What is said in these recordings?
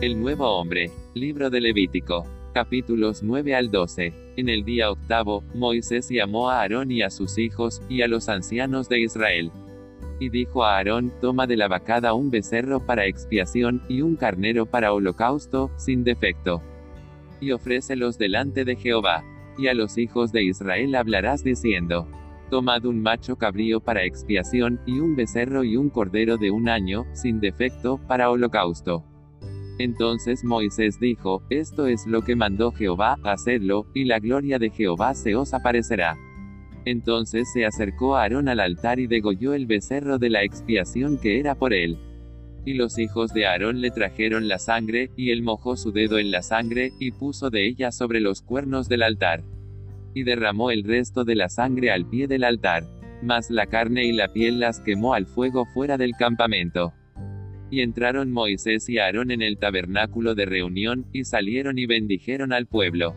El nuevo hombre. Libro de Levítico. Capítulos 9 al 12. En el día octavo, Moisés llamó a Aarón y a sus hijos, y a los ancianos de Israel. Y dijo a Aarón, toma de la vacada un becerro para expiación, y un carnero para holocausto, sin defecto. Y ofrécelos delante de Jehová. Y a los hijos de Israel hablarás diciendo, Tomad un macho cabrío para expiación, y un becerro y un cordero de un año, sin defecto, para holocausto. Entonces Moisés dijo, Esto es lo que mandó Jehová, hacedlo, y la gloria de Jehová se os aparecerá. Entonces se acercó Aarón al altar y degolló el becerro de la expiación que era por él. Y los hijos de Aarón le trajeron la sangre, y él mojó su dedo en la sangre, y puso de ella sobre los cuernos del altar y derramó el resto de la sangre al pie del altar. Mas la carne y la piel las quemó al fuego fuera del campamento. Y entraron Moisés y Aarón en el tabernáculo de reunión, y salieron y bendijeron al pueblo.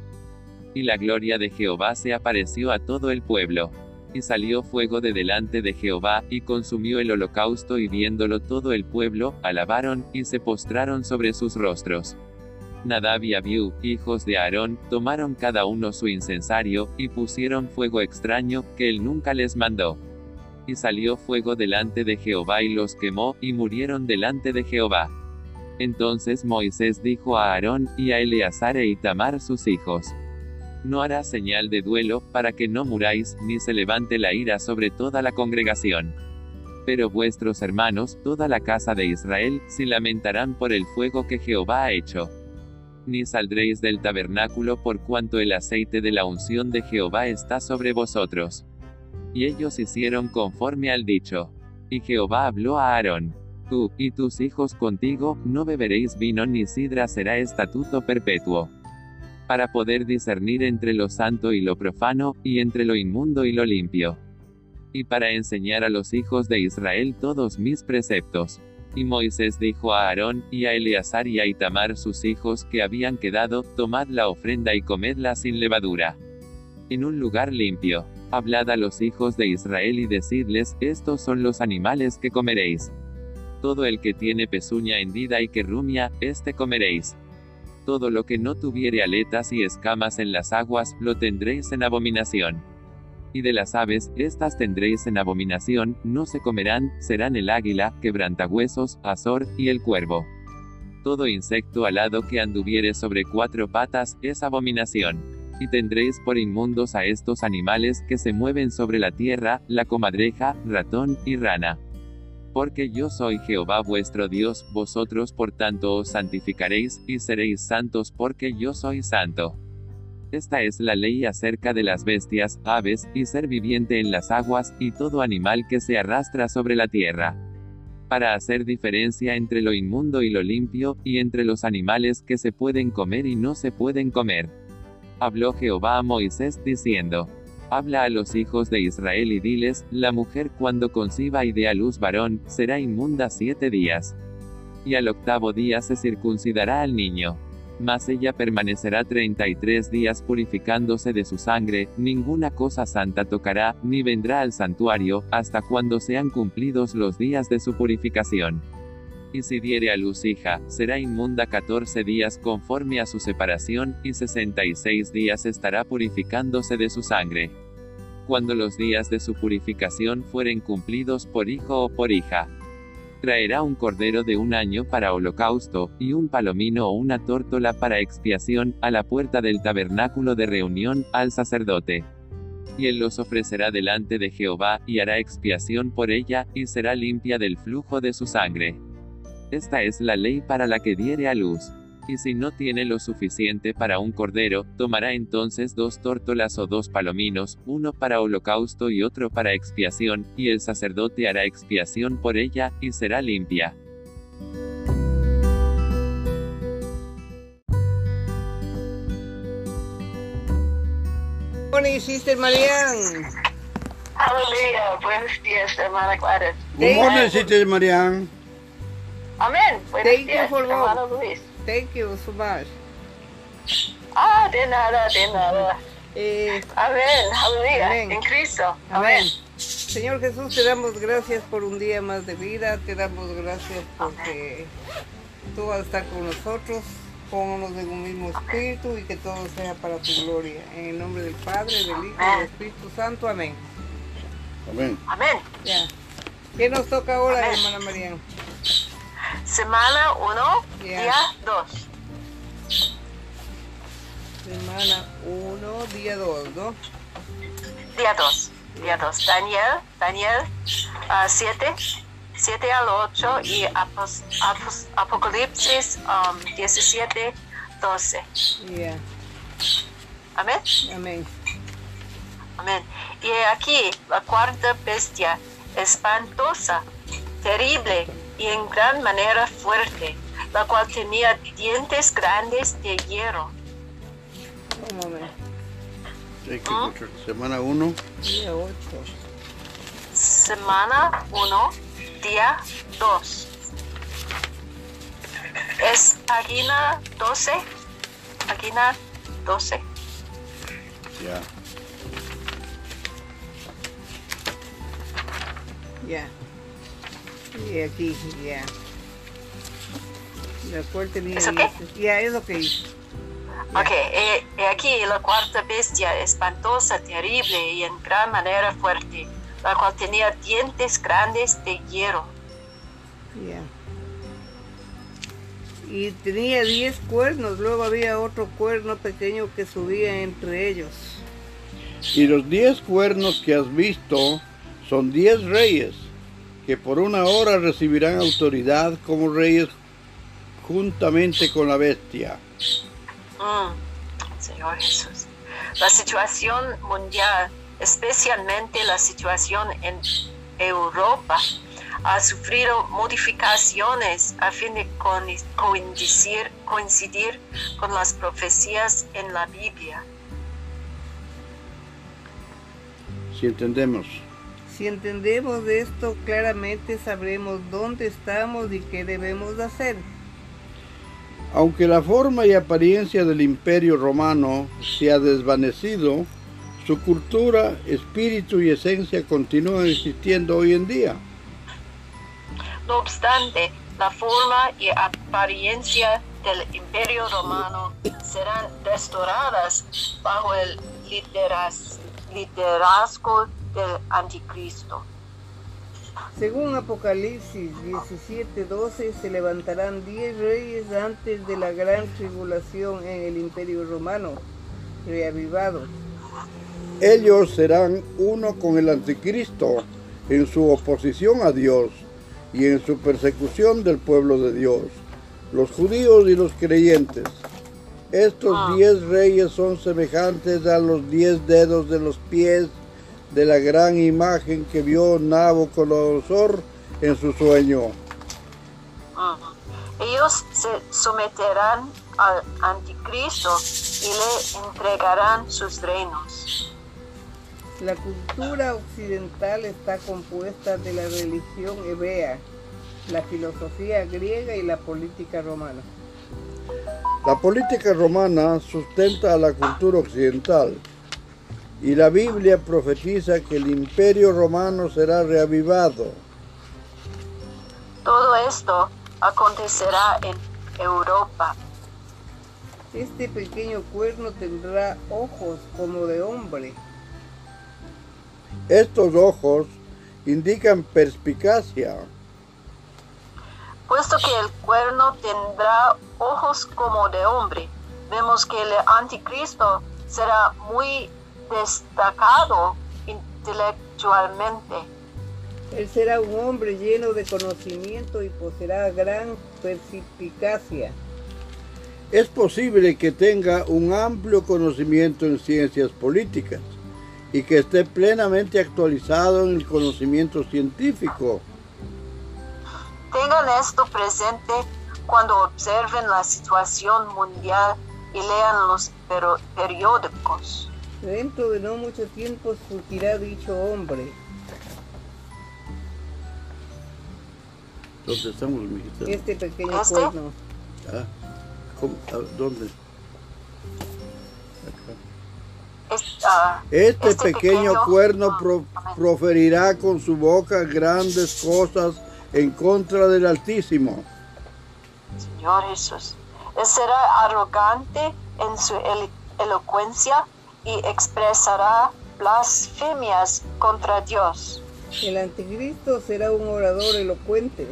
Y la gloria de Jehová se apareció a todo el pueblo. Y salió fuego de delante de Jehová, y consumió el holocausto y viéndolo todo el pueblo, alabaron, y se postraron sobre sus rostros. Nadab y Abiú, hijos de Aarón, tomaron cada uno su incensario, y pusieron fuego extraño, que él nunca les mandó. Y salió fuego delante de Jehová y los quemó, y murieron delante de Jehová. Entonces Moisés dijo a Aarón, y a Eleazar e Itamar sus hijos. No hará señal de duelo, para que no muráis, ni se levante la ira sobre toda la congregación. Pero vuestros hermanos, toda la casa de Israel, se lamentarán por el fuego que Jehová ha hecho ni saldréis del tabernáculo por cuanto el aceite de la unción de Jehová está sobre vosotros. Y ellos hicieron conforme al dicho. Y Jehová habló a Aarón. Tú, y tus hijos contigo, no beberéis vino ni sidra será estatuto perpetuo. Para poder discernir entre lo santo y lo profano, y entre lo inmundo y lo limpio. Y para enseñar a los hijos de Israel todos mis preceptos y Moisés dijo a Aarón, y a Eleazar y a Itamar sus hijos que habían quedado, tomad la ofrenda y comedla sin levadura. En un lugar limpio. Hablad a los hijos de Israel y decidles, estos son los animales que comeréis. Todo el que tiene pezuña hendida y que rumia, este comeréis. Todo lo que no tuviere aletas y escamas en las aguas, lo tendréis en abominación y de las aves, estas tendréis en abominación, no se comerán, serán el águila, quebrantahuesos, azor, y el cuervo. Todo insecto alado que anduviere sobre cuatro patas, es abominación. Y tendréis por inmundos a estos animales que se mueven sobre la tierra, la comadreja, ratón, y rana. Porque yo soy Jehová vuestro Dios, vosotros por tanto os santificaréis, y seréis santos porque yo soy santo. Esta es la ley acerca de las bestias, aves, y ser viviente en las aguas, y todo animal que se arrastra sobre la tierra. Para hacer diferencia entre lo inmundo y lo limpio, y entre los animales que se pueden comer y no se pueden comer. Habló Jehová a Moisés diciendo, Habla a los hijos de Israel y diles, la mujer cuando conciba y dé a luz varón, será inmunda siete días. Y al octavo día se circuncidará al niño mas ella permanecerá 33 días purificándose de su sangre, ninguna cosa santa tocará, ni vendrá al santuario, hasta cuando sean cumplidos los días de su purificación. Y si diere a luz hija, será inmunda 14 días conforme a su separación, y 66 días estará purificándose de su sangre. Cuando los días de su purificación fueren cumplidos por hijo o por hija, Traerá un cordero de un año para holocausto, y un palomino o una tórtola para expiación, a la puerta del tabernáculo de reunión, al sacerdote. Y él los ofrecerá delante de Jehová, y hará expiación por ella, y será limpia del flujo de su sangre. Esta es la ley para la que diere a luz y si no tiene lo suficiente para un cordero, tomará entonces dos tórtolas o dos palominos, uno para holocausto y otro para expiación, y el sacerdote hará expiación por ella, y será limpia. morning, Sister Marian. Aleluya. Buenos días, hermana Gladys. Good morning, Sister Marian. Amén. Buenos Thank you días, for hermano Luis. Thank you so much. Ah, de nada, de nada. Eh, Amén. Aleluya. Amén. En Cristo. amén. Amén. Señor Jesús, te damos gracias por un día más de vida, te damos gracias porque tú vas a estar con nosotros, pónganos en un mismo espíritu y que todo sea para tu gloria. En el nombre del Padre, del Hijo y del Espíritu Santo. Amén. Amén. Amén. Ya. ¿Qué nos toca ahora, Amén. hermana Marian? Semana 1, Ya. día 2. Semana 1, día 2, ¿no? Día 2. Día 2. Daniel, Daniel 7, 7 al 8 y Apos- Apos- Apocalipsis um, 17, 12. Ya. Amén. Amén. Amén. Y aquí la cuarta bestia, espantosa, terrible y en gran manera fuerte, la cual tenía dientes grandes de hierro. Otra- Semana 1. Día 8. Semana 1, día 2. Es página 12. Página 12. Ya. Ya. Y aquí, ya. La cual tenía ¿Eso qué? dientes. Ya, es lo que hice. Ok, he, he aquí la cuarta bestia, espantosa, terrible y en gran manera fuerte, la cual tenía dientes grandes de hierro. Ya. Y tenía 10 cuernos, luego había otro cuerno pequeño que subía entre ellos. Y los diez cuernos que has visto son diez reyes, que por una hora recibirán autoridad como reyes juntamente con la bestia. Mm, Señor Jesús. La situación mundial, especialmente la situación en Europa, ha sufrido modificaciones a fin de coincidir, coincidir con las profecías en la Biblia. Si entendemos. Si entendemos esto claramente sabremos dónde estamos y qué debemos de hacer. Aunque la forma y apariencia del imperio romano se ha desvanecido, su cultura, espíritu y esencia continúan existiendo hoy en día. No obstante, la forma y apariencia del imperio romano serán restauradas bajo el lideraz- liderazgo del anticristo. Según Apocalipsis 17:12, se levantarán 10 reyes antes de la gran tribulación en el imperio romano, reavivado. Ellos serán uno con el anticristo en su oposición a Dios y en su persecución del pueblo de Dios, los judíos y los creyentes. Estos Ah. diez reyes son semejantes a los diez dedos de los pies de la gran imagen que vio Nabucodonosor en su sueño. Mm. Ellos se someterán al anticristo y le entregarán sus reinos. La cultura occidental está compuesta de la religión hebrea, la filosofía griega y la política romana. La política romana sustenta a la cultura occidental y la Biblia profetiza que el imperio romano será reavivado. Todo esto acontecerá en Europa. Este pequeño cuerno tendrá ojos como de hombre. Estos ojos indican perspicacia, Puesto que el cuerno tendrá ojos como de hombre, vemos que el anticristo será muy destacado intelectualmente. Él será un hombre lleno de conocimiento y poseerá gran perspicacia. es posible que tenga un amplio conocimiento en ciencias políticas y que esté plenamente actualizado en el conocimiento científico. Tengan esto presente cuando observen la situación mundial y lean los periódicos. Dentro de no mucho tiempo surgirá dicho hombre. ¿Dónde estamos, mijita? Este pequeño cuerno. Ah, ¿cómo? ¿Dónde? Acá. Es- ah, Este, Este pequeño, pequeño- cuerno Ah, pro- proferirá con su boca grandes cosas en contra del Altísimo. Señor Jesús. Él será arrogante en su elo- elocuencia y expresará blasfemias contra Dios. El anticristo será un orador elocuente.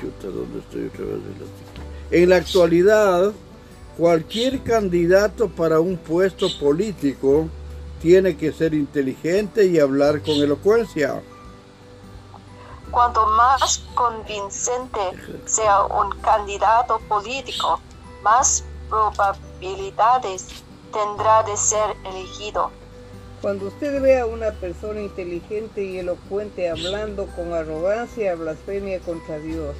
Chuta, ¿dónde estoy otra vez? En la actualidad, cualquier candidato para un puesto político tiene que ser inteligente y hablar con elocuencia. Cuanto más convincente sea un candidato político, más probabilidades tendrá de ser elegido. Cuando usted vea a una persona inteligente y elocuente hablando con arrogancia, blasfemia contra Dios,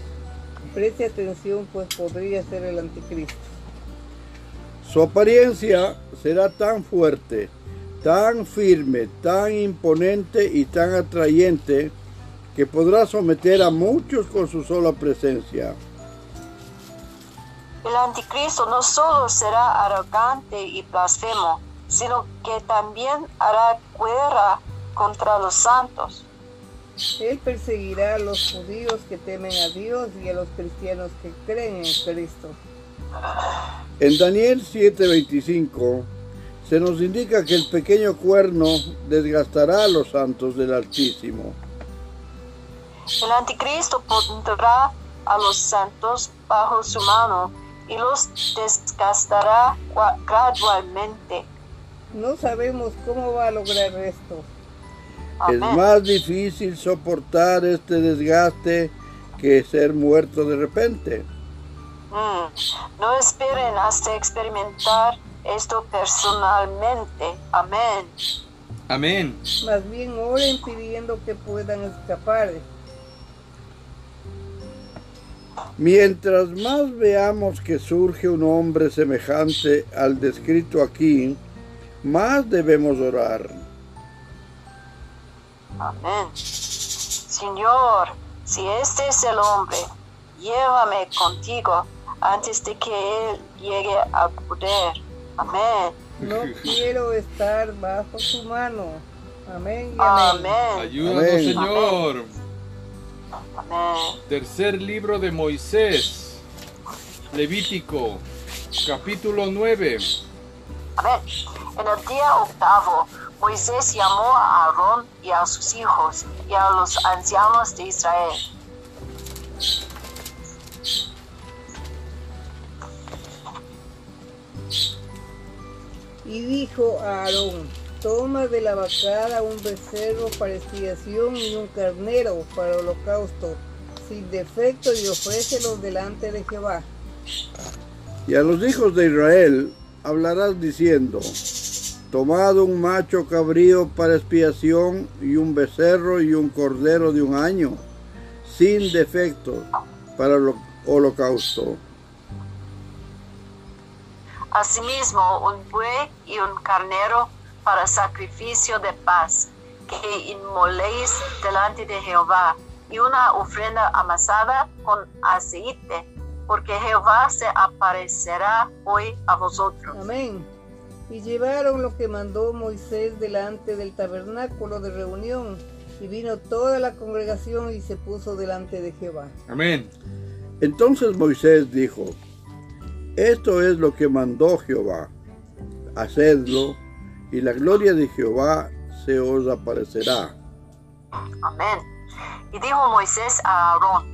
preste atención pues podría ser el anticristo. Su apariencia será tan fuerte, tan firme, tan imponente y tan atrayente que podrá someter a muchos con su sola presencia. El anticristo no solo será arrogante y blasfemo, sino que también hará guerra contra los santos. Él perseguirá a los judíos que temen a Dios y a los cristianos que creen en Cristo. En Daniel 7:25 se nos indica que el pequeño cuerno desgastará a los santos del Altísimo. El anticristo pondrá a los santos bajo su mano y los desgastará gradualmente. No sabemos cómo va a lograr esto. Es más difícil soportar este desgaste que ser muerto de repente. Mm, No esperen hasta experimentar esto personalmente. Amén. Amén. Más bien oren pidiendo que puedan escapar. Mientras más veamos que surge un hombre semejante al descrito aquí, más debemos orar. Amén. Señor, si este es el hombre, llévame contigo antes de que él llegue al poder. Amén. No quiero estar bajo su mano. Amén y amén. Amén. Ayúdanos, Amén. Señor. Amén. Tercer libro de Moisés. Levítico, capítulo 9. Amén. En el día octavo, Moisés llamó a Aarón y a sus hijos y a los ancianos de Israel. Y dijo a Aarón, toma de la vacada un becerro para expiación y un carnero para holocausto, sin defecto y ofrécelos delante de Jehová. Y a los hijos de Israel hablarás diciendo, tomad un macho cabrío para expiación y un becerro y un cordero de un año, sin defecto, para el holocausto. Asimismo, un buey y un carnero para sacrificio de paz, que inmoléis delante de Jehová, y una ofrenda amasada con aceite, porque Jehová se aparecerá hoy a vosotros. Amén. Y llevaron lo que mandó Moisés delante del tabernáculo de reunión, y vino toda la congregación y se puso delante de Jehová. Amén. Entonces Moisés dijo, esto es lo que mandó Jehová, hacedlo, y la gloria de Jehová se os aparecerá. Amén. Y dijo Moisés a Aarón,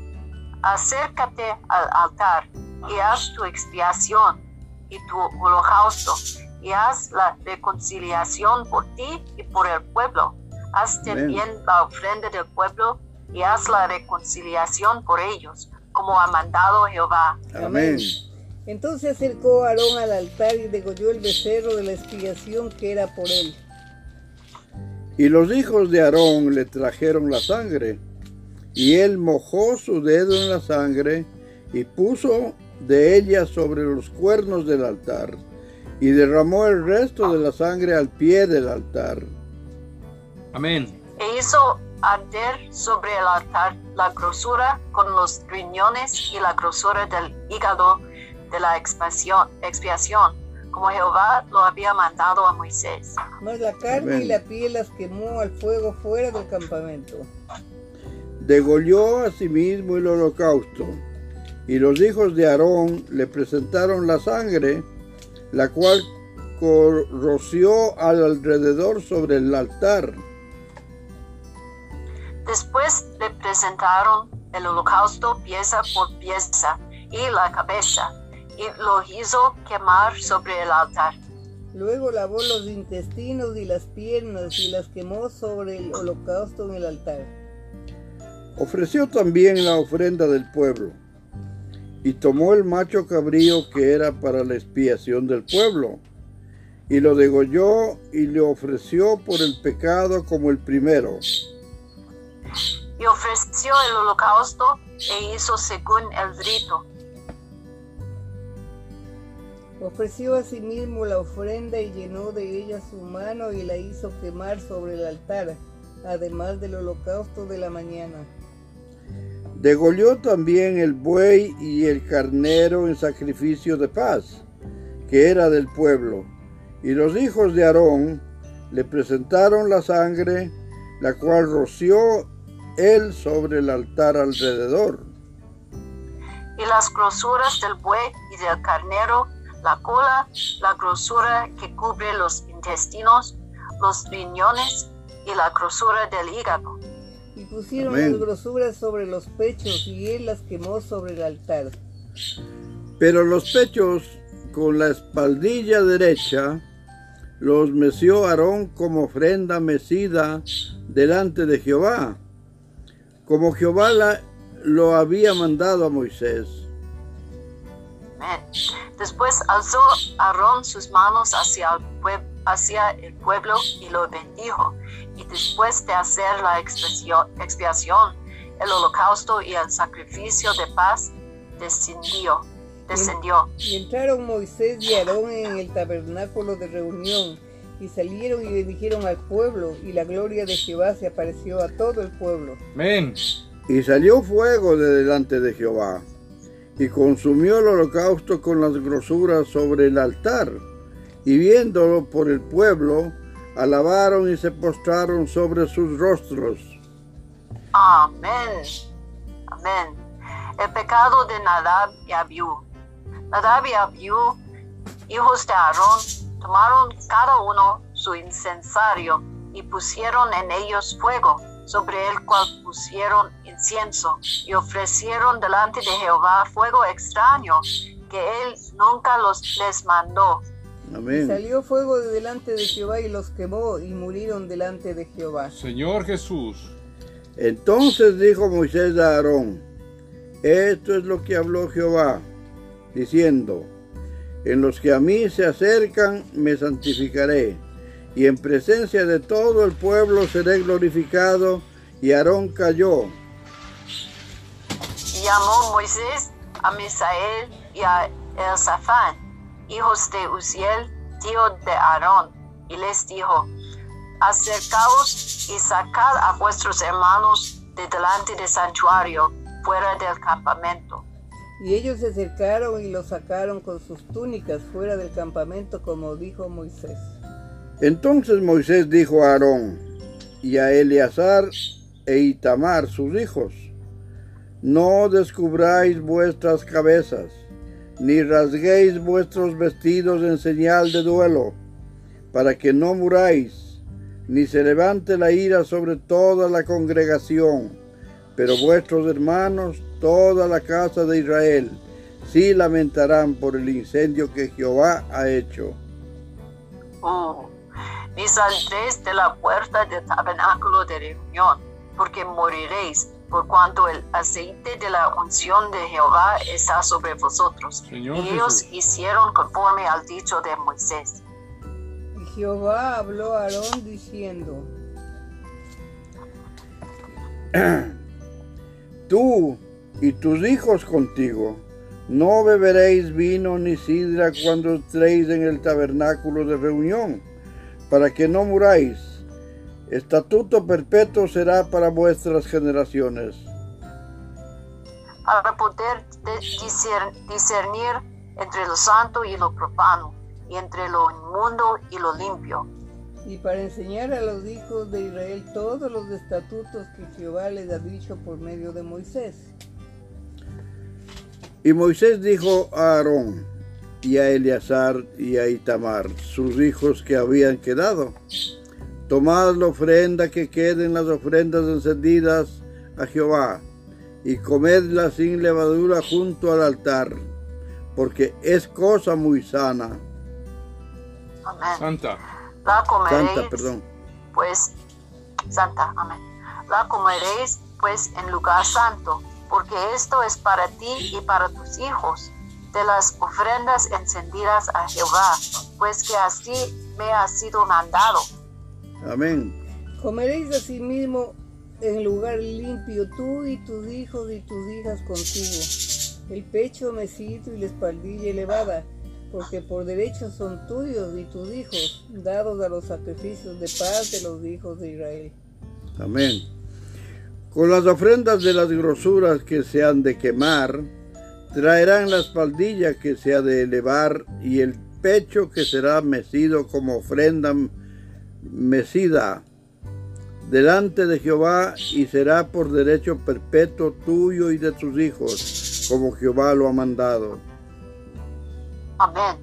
acércate al altar y haz tu expiación y tu holocausto y haz la reconciliación por ti y por el pueblo. Haz también la ofrenda del pueblo y haz la reconciliación por ellos, como ha mandado Jehová. Amén. Entonces acercó Aarón al altar y degolló el becerro de la expiación que era por él. Y los hijos de Aarón le trajeron la sangre, y él mojó su dedo en la sangre y puso de ella sobre los cuernos del altar, y derramó el resto de la sangre al pie del altar. Amén. E hizo arder sobre el altar la grosura con los riñones y la grosura del hígado de la expiación, expiación, como Jehová lo había mandado a Moisés. Mas la carne Amén. y la piel las quemó al fuego fuera del campamento. degolló asimismo el holocausto, y los hijos de Aarón le presentaron la sangre, la cual roció al alrededor sobre el altar. Después le presentaron el holocausto pieza por pieza y la cabeza, y lo hizo quemar sobre el altar. Luego lavó los intestinos y las piernas y las quemó sobre el holocausto en el altar. Ofreció también la ofrenda del pueblo y tomó el macho cabrío que era para la expiación del pueblo y lo degolló y le ofreció por el pecado como el primero. Y ofreció el holocausto e hizo según el rito. Ofreció asimismo la ofrenda y llenó de ella su mano y la hizo quemar sobre el altar, además del holocausto de la mañana. Degolló también el buey y el carnero en sacrificio de paz, que era del pueblo y los hijos de Aarón le presentaron la sangre, la cual roció él sobre el altar alrededor. Y las grosuras del buey y del carnero, la cola, la grosura que cubre los intestinos, los riñones y la grosura del hígado. Y pusieron las grosuras sobre los pechos y él las quemó sobre el altar. Pero los pechos con la espaldilla derecha los meció Aarón como ofrenda mecida delante de Jehová, como Jehová lo había mandado a Moisés. Después alzó Aarón sus manos hacia el, hacia el pueblo y lo bendijo. Y después de hacer la expiación, el holocausto y el sacrificio de paz, descendió descendió. Y entraron Moisés y Aarón en el tabernáculo de reunión, y salieron y bendijeron al pueblo, y la gloria de Jehová se apareció a todo el pueblo. Amén. Y salió fuego de delante de Jehová, y consumió el holocausto con las grosuras sobre el altar, y viéndolo por el pueblo, alabaron y se postraron sobre sus rostros. Amén. Amén. El pecado de Nadab y Abiú Nadab y Abiú, hijos de Aarón, tomaron cada uno su incensario y pusieron en ellos fuego, sobre el cual pusieron incienso, y ofrecieron delante de Jehová fuego extraño, que él nunca los les mandó. Amén. salió fuego de delante de Jehová y los quemó y murieron delante de Jehová. Señor Jesús. Entonces dijo Moisés a Aarón, esto es lo que habló Jehová diciendo, en los que a mí se acercan me santificaré, y en presencia de todo el pueblo seré glorificado. Y Aarón cayó. Y llamó Moisés a Misael y a Elzafán, hijos de Uziel, tío de Aarón, y les dijo, acercaos y sacad a vuestros hermanos de delante del santuario, fuera del campamento y ellos se acercaron y lo sacaron con sus túnicas fuera del campamento, como dijo Moisés. Entonces Moisés dijo a Aarón y a Eleazar e Itamar, sus hijos, no descubráis vuestras cabezas, ni rasguéis vuestros vestidos en señal de duelo, para que no muráis, ni se levante la ira sobre toda la congregación, pero vuestros hermanos toda la casa de Israel sí lamentarán por el incendio que Jehová ha hecho. Oh, ni saldréis de la puerta del tabernáculo de reunión, porque moriréis, por cuanto el aceite de la unción de Jehová está sobre vosotros. y ellos hicieron conforme al dicho de Moisés. Y Jehová habló a Aarón diciendo, Tú y tus hijos contigo. No beberéis vino ni sidra cuando entréis en el tabernáculo de reunión, para que no muráis. Estatuto perpetuo será para vuestras generaciones. Para poder discernir entre lo santo y lo profano, y entre lo inmundo y lo limpio. y para enseñar a los hijos de Israel todos los estatutos que Jehová les ha dicho por medio de Moisés. Y Moisés dijo a Aarón y a Eleazar y a Itamar, sus hijos que habían quedado, tomad la ofrenda que queden las ofrendas encendidas a Jehová y comedla sin levadura junto al altar, porque es cosa muy sana. Amén. Santa. La comeréis, Santa, perdón. pues, santa, amén. La comeréis, pues, en lugar santo, porque esto es para ti y para tus hijos, de las ofrendas encendidas a Jehová, pues que así me ha sido mandado. Amén. Comeréis asimismo en lugar limpio tú y tus hijos y tus hijas contigo, el pecho mecido y la espaldilla elevada, porque por derecho son tuyos y tus hijos, dados a los sacrificios de paz de los hijos de Israel. Amén. Con las ofrendas de las grosuras que se han de quemar, traerán la espaldilla que se ha de elevar y el pecho que será mecido como ofrenda mecida delante de Jehová y será por derecho perpetuo tuyo y de tus hijos, como Jehová lo ha mandado. Amén.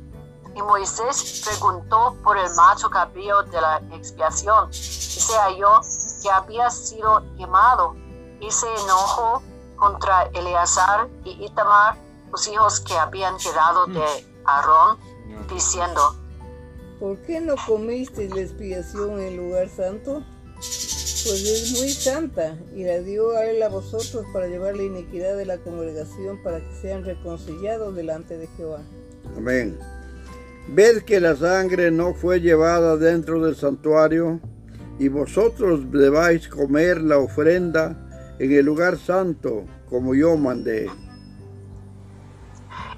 Y Moisés preguntó por el macho cabrío de la expiación, y se halló que había sido quemado, y se enojó contra Eleazar y Itamar, los hijos que habían quedado de Aarón, diciendo, ¿Por qué no comisteis la expiación en lugar santo? Pues es muy santa y la dio a él a vosotros para llevar la iniquidad de la congregación para que sean reconciliados delante de Jehová. Amén. Ved que la sangre no fue llevada dentro del santuario, y vosotros debáis comer la ofrenda en el lugar santo, como yo mandé.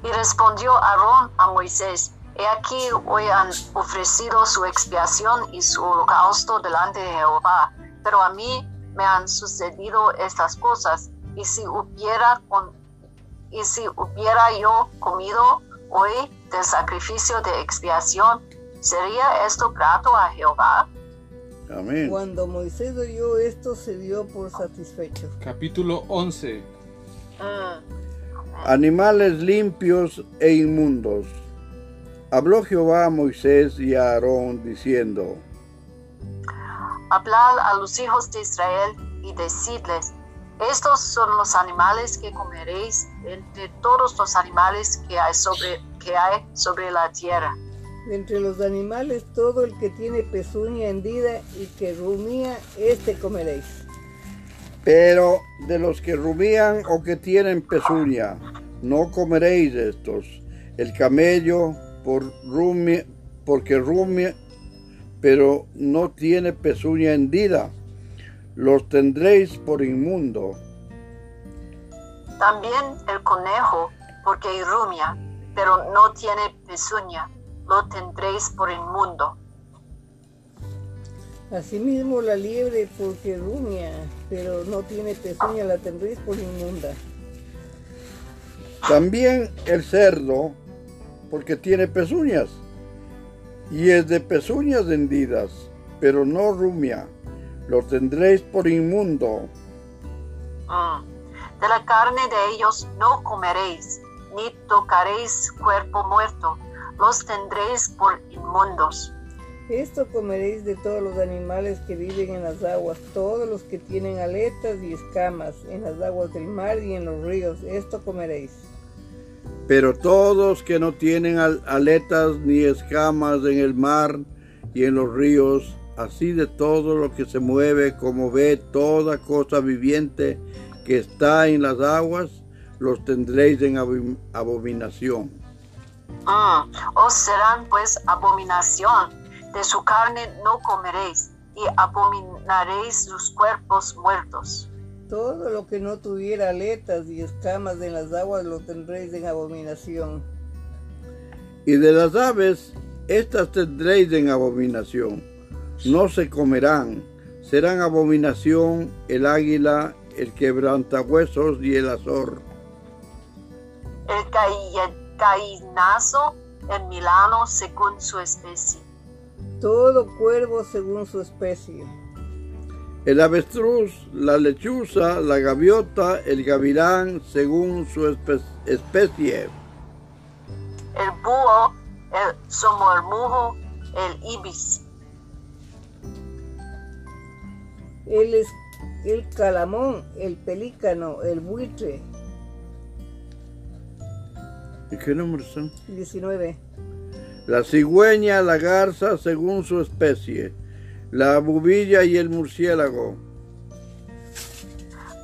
Y respondió Aarón a Moisés, He aquí hoy han ofrecido su expiación y su holocausto delante de Jehová, pero a mí me han sucedido estas cosas, y si hubiera, con- y si hubiera yo comido hoy del sacrificio de expiación, ¿sería esto grato a Jehová? Amén. Cuando Moisés oyó esto, se dio por satisfecho. Capítulo 11. Mm. Animales limpios e inmundos. Habló Jehová a Moisés y a Aarón diciendo, Hablad a los hijos de Israel y decidles, estos son los animales que comeréis entre todos los animales que hay sobre, que hay sobre la tierra. De entre los animales, todo el que tiene pezuña hendida y que rumía, este comeréis. Pero de los que rumían o que tienen pezuña, no comeréis estos. El camello por rumia, porque rumia, pero no tiene pezuña hendida, los tendréis por inmundo. También el conejo, porque irrumia, pero no tiene pezuña, lo tendréis por inmundo. Asimismo la liebre, porque rumia, pero no tiene pezuña, la tendréis por inmunda. También el cerdo, porque tiene pezuñas, y es de pezuñas hendidas, pero no rumia, lo tendréis por inmundo. Mm. De la carne de ellos no comeréis, ni tocaréis cuerpo muerto, los tendréis por inmundos. Esto comeréis de todos los animales que viven en las aguas, todos los que tienen aletas y escamas en las aguas del mar y en los ríos, esto comeréis. Pero todos que no tienen al- aletas ni escamas en el mar y en los ríos, así de todo lo que se mueve, como ve toda cosa viviente que está en las aguas, los tendréis en abomin- abominación. Mm, Os serán pues abominación, de su carne no comeréis, y abominaréis sus cuerpos muertos. Todo lo que no tuviera aletas y escamas en las aguas lo tendréis en abominación. Y de las aves, estas tendréis en abominación. No se comerán, serán abominación el águila, el quebrantahuesos y el azor. El gallinazo en Milano según su especie. todo cuervo según su especie. El avestruz, la lechuza, la gaviota, el gavilán según su espe- especie. el búho, el somormujo, el ibis, El, es- el calamón, el pelícano, el buitre. ¿Y qué números son? 19. La cigüeña, la garza según su especie. La bubilla y el murciélago.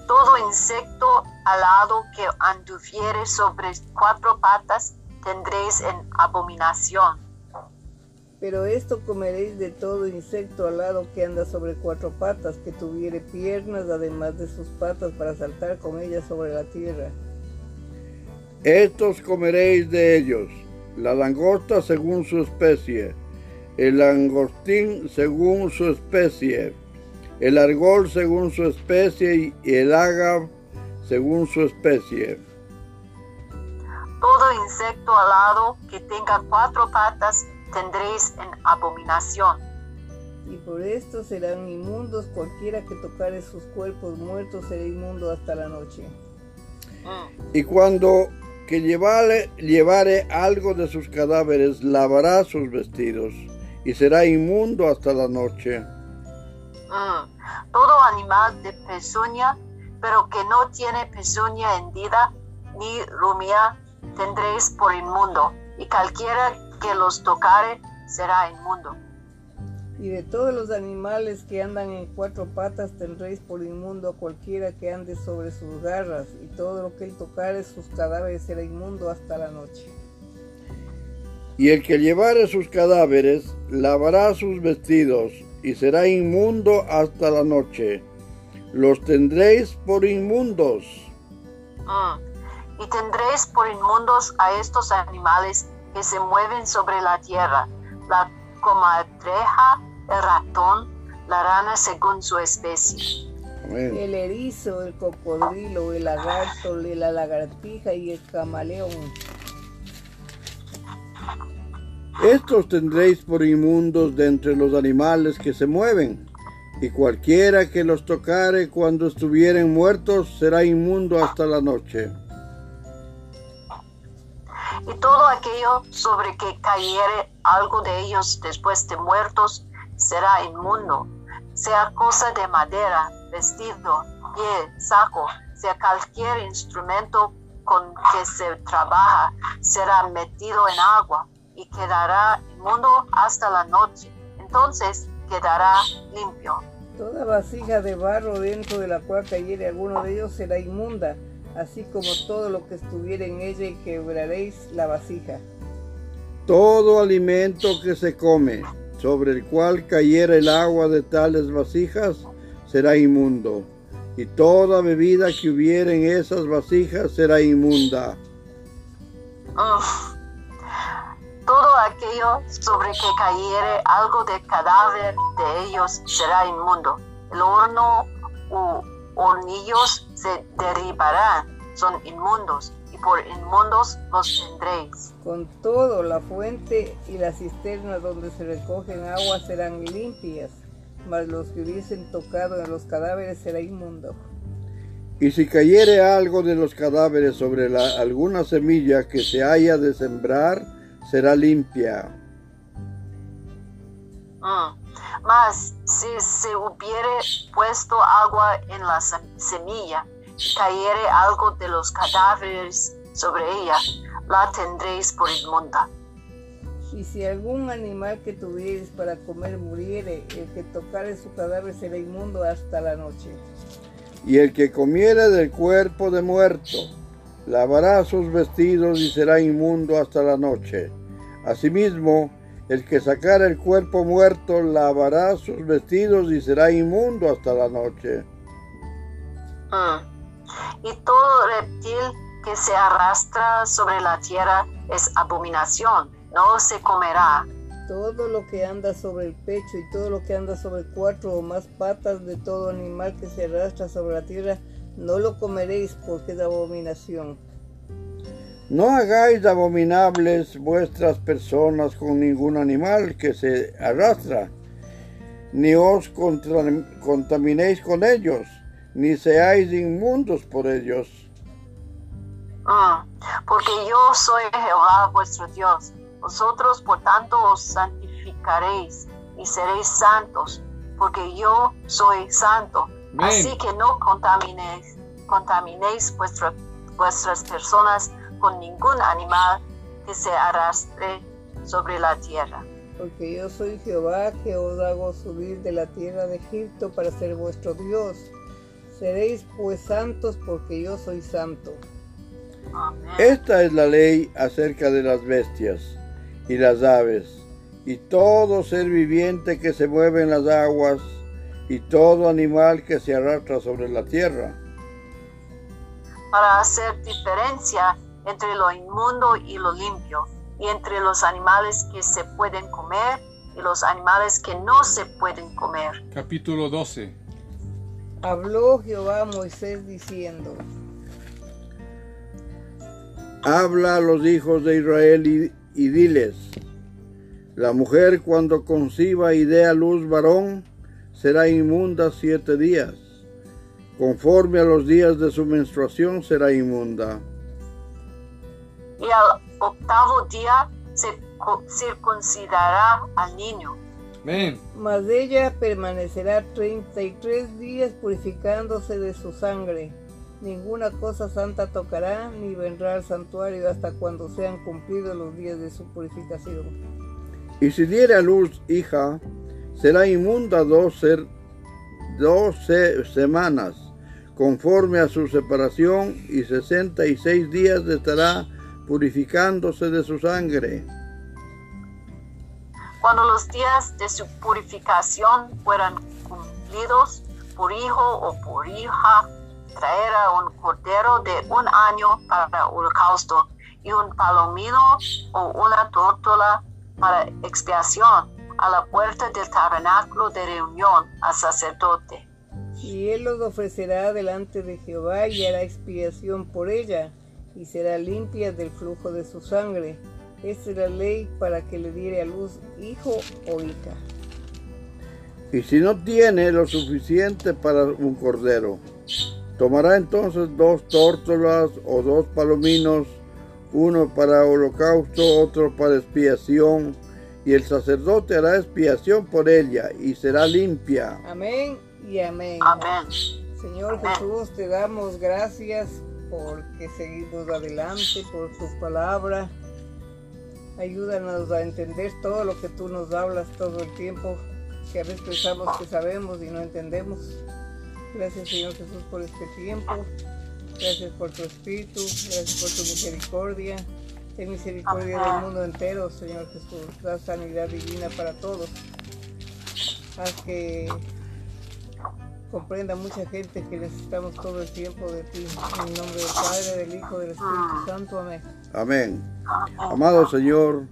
todo insecto alado que anduviere sobre cuatro patas tendréis en abominación. Pero esto comeréis de todo insecto alado que anda sobre cuatro patas, que tuviere piernas además de sus patas para saltar con ellas sobre la tierra. Estos comeréis de ellos. La langosta según su especie. El langostín según su especie. El argol según su especie y el ágave según su especie. Todo insecto alado que tenga cuatro patas tendréis en abominación. Y por esto serán inmundos cualquiera que tocare sus cuerpos muertos será inmundo hasta la noche. Mm. Y cuando que llevare, algo de sus cadáveres, lavará sus vestidos y será inmundo hasta la noche. Mm. Todo animal de pezuña, pero que no tiene pezuña hendida ni rumia, tendréis por inmundo, y cualquiera que los tocare será inmundo. Y de todos los animales que andan en cuatro patas tendréis por inmundo a cualquiera que ande sobre sus garras, y todo lo que él tocare sus cadáveres será inmundo hasta la noche. Y el que llevare sus cadáveres, lavará sus vestidos y será inmundo hasta la noche. Los tendréis por inmundos. Mm. Y tendréis por inmundos a estos animales que se mueven sobre la tierra, la comadreja, el ratón, la rana según su especie. Amén. El erizo, el cocodrilo, el lagarto, la lagartija y el camaleón. Estos tendréis por inmundos de entre los animales que se mueven, y cualquiera que los tocare cuando estuvieren muertos será inmundo hasta la noche. Y todo aquello sobre que cayere algo de ellos después de muertos será inmundo, sea cosa de madera, vestido, pie, saco, sea cualquier instrumento con que se trabaja, será metido en agua y quedará inmundo hasta la noche. Entonces quedará limpio. Toda vasija de barro dentro de la cual cayere alguno de ellos será inmunda, así como todo lo que estuviere en ella y quebraréis la vasija. Todo alimento que se come, sobre el cual cayera el agua de tales vasijas, será inmundo, y toda bebida que hubiere en esas vasijas será inmunda. Uf. Todo aquello sobre que cayere algo de cadáver de ellos será inmundo. El horno u hornillos se derribarán, son inmundos, y por inmundos los tendréis. Con todo, la fuente y la cisterna donde se recogen agua serán limpias, mas los que hubiesen tocado en los cadáveres será inmundo. Y si cayere algo de los cadáveres sobre la- alguna semilla que se haya de sembrar, será limpia. Mm. Mas si se hubiere puesto agua en la sem- semilla cayere algo de los cadáveres sobre ella, la tendréis por inmunda. Y si algún animal que tuvieres para comer muriere, el que tocare su cadáver será inmundo hasta la noche. Y el que comiere del cuerpo de muerto, lavará sus vestidos y será inmundo hasta la noche. Asimismo, el que sacare el cuerpo muerto, lavará sus vestidos y será inmundo hasta la noche. Mm. Y todo reptil que se arrastra sobre la tierra es abominación, no se comerá. Todo lo que anda sobre el pecho y todo lo que anda sobre cuatro o más patas de todo animal que se arrastra sobre la tierra, no lo comeréis porque es abominación. No hagáis abominables vuestras personas con ningún animal que se arrastra, ni os contra- contaminéis con ellos, ni seáis inmundos por ellos. Mm, Porque yo soy Jehová vuestro Dios. Vosotros, por tanto, os santificaréis y seréis santos, porque yo soy santo. Así que no contaminéis, contaminéis vuestra- vuestras personas con ningún animal que se arrastre sobre la tierra. Porque yo soy Jehová que os hago subir de la tierra de Egipto para ser vuestro Dios. Seréis pues santos porque yo soy santo. Esta es la ley acerca de las bestias y las aves, y todo ser viviente que se mueve en las aguas, y todo animal que se arrastra sobre la tierra. para hacer diferencia entre lo inmundo y lo limpio, y entre los animales que se pueden comer y los animales que no se pueden comer. Capítulo 12. Habló Jehová a Moisés diciendo, Habla a los hijos de Israel y, y diles, la mujer cuando conciba y dé a luz varón, será inmunda siete días. Conforme a los días de su menstruación será inmunda. Y al octavo día se circuncidará al niño. Amén. mas ella permanecerá treinta y tres días purificándose de su sangre. Ninguna cosa santa tocará, ni vendrá al santuario hasta cuando sean cumplidos los días de su purificación. Y si diere a luz hija, será inmunda dos, ser- doce semanas, conforme a su separación, y sesenta y seis días estará purificándose de su sangre. Cuando los días de su purificación fueran cumplidos por hijo o por hija, traerá un cordero de un año para holocausto y un palomino o una tórtola para expiación a la puerta del tabernáculo de reunión al sacerdote. Y él los ofrecerá delante de Jehová y hará expiación por ella, y será limpia del flujo de su sangre. Esta es la ley para que le diere a luz hijo o hija. Y si no tiene lo suficiente para un cordero, tomará entonces dos tórtolas o dos palominos, uno para holocausto, otro para expiación, y el sacerdote hará expiación por ella y será limpia. Amén y amén. Amén. Señor Jesús, te damos gracias porque seguimos adelante por tu palabra. Ayúdanos a entender todo lo que tú nos hablas todo el tiempo, que a veces pensamos que sabemos y no entendemos. Gracias Señor Jesús por este tiempo. Gracias por tu espíritu, gracias por tu misericordia. Ten misericordia del mundo entero, Señor Jesús. Da sanidad divina para todos. Haz que comprenda mucha gente que necesitamos todo el tiempo de ti. En el nombre del Padre, del Hijo, del Espíritu Santo. Amén. Amén. Amado Señor,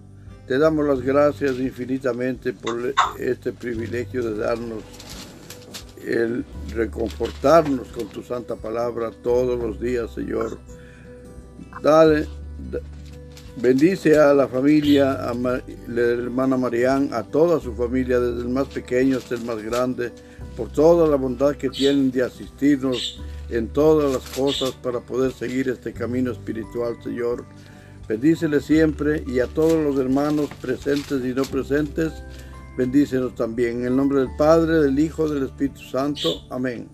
te damos las gracias infinitamente por este privilegio de darnos el reconfortarnos con tu santa palabra todos los días, Señor. Dale, da- bendice a la familia, a la hermana Marián, a toda su familia, desde el más pequeño hasta el más grande, por toda la bondad que tienen de asistirnos en todas las cosas para poder seguir este camino espiritual, Señor. Bendícele siempre y a todos los hermanos presentes y no presentes, bendícenos también. En el nombre del Padre, del Hijo, del Espíritu Santo. Amén.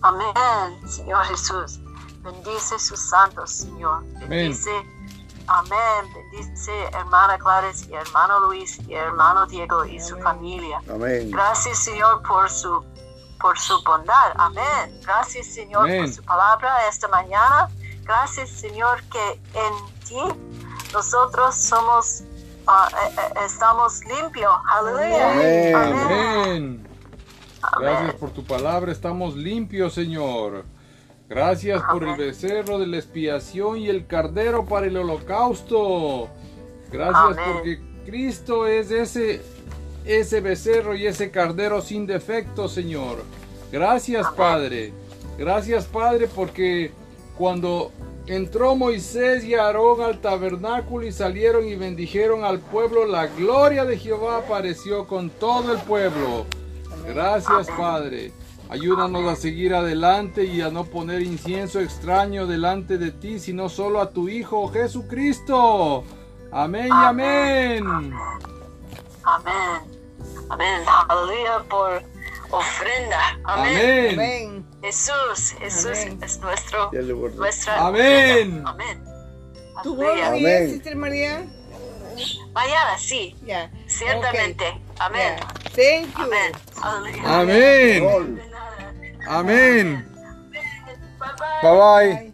Amén, Señor Jesús. Bendice sus santos, Señor. Bendice, amén. Bendice hermana Gladys y hermano Luis y hermano Diego y su Amén. familia. Amén. Gracias, Señor, por su, por su bondad. Amén. Gracias, Señor, Amén. por su palabra esta mañana. Gracias, Señor, que en ti nosotros somos, ah, eh, eh, estamos limpios. Aleluya. Amén. Amén. Gracias por tu palabra, estamos limpios, Señor. Gracias por el becerro de la expiación y el cardero para el holocausto. Gracias Amén. porque Cristo es ese ese becerro y ese cardero sin defecto, Señor. Gracias, Amén. Padre. Gracias, Padre, porque cuando Entró Moisés y Aarón al tabernáculo y salieron y bendijeron al pueblo. La gloria de Jehová apareció con todo el pueblo. Gracias, Padre. Ayúdanos a seguir adelante y a no poner incienso extraño delante de ti, sino solo a tu Hijo Jesucristo. Amén y amén. Amén. Amén. Aleluya por ofrenda. Amén. Amén. Amén. Jesús, Jesús Amén. es nuestro, nuestra Amén. ofrenda. Amén. ¿Tu Aleluya. otro día, Amén. Sister María? Mañana sí, ciertamente. Amén. Ya. Thank you. Amén. Aleluya. Amén. Amén. Bye bye. Bye bye. Bye.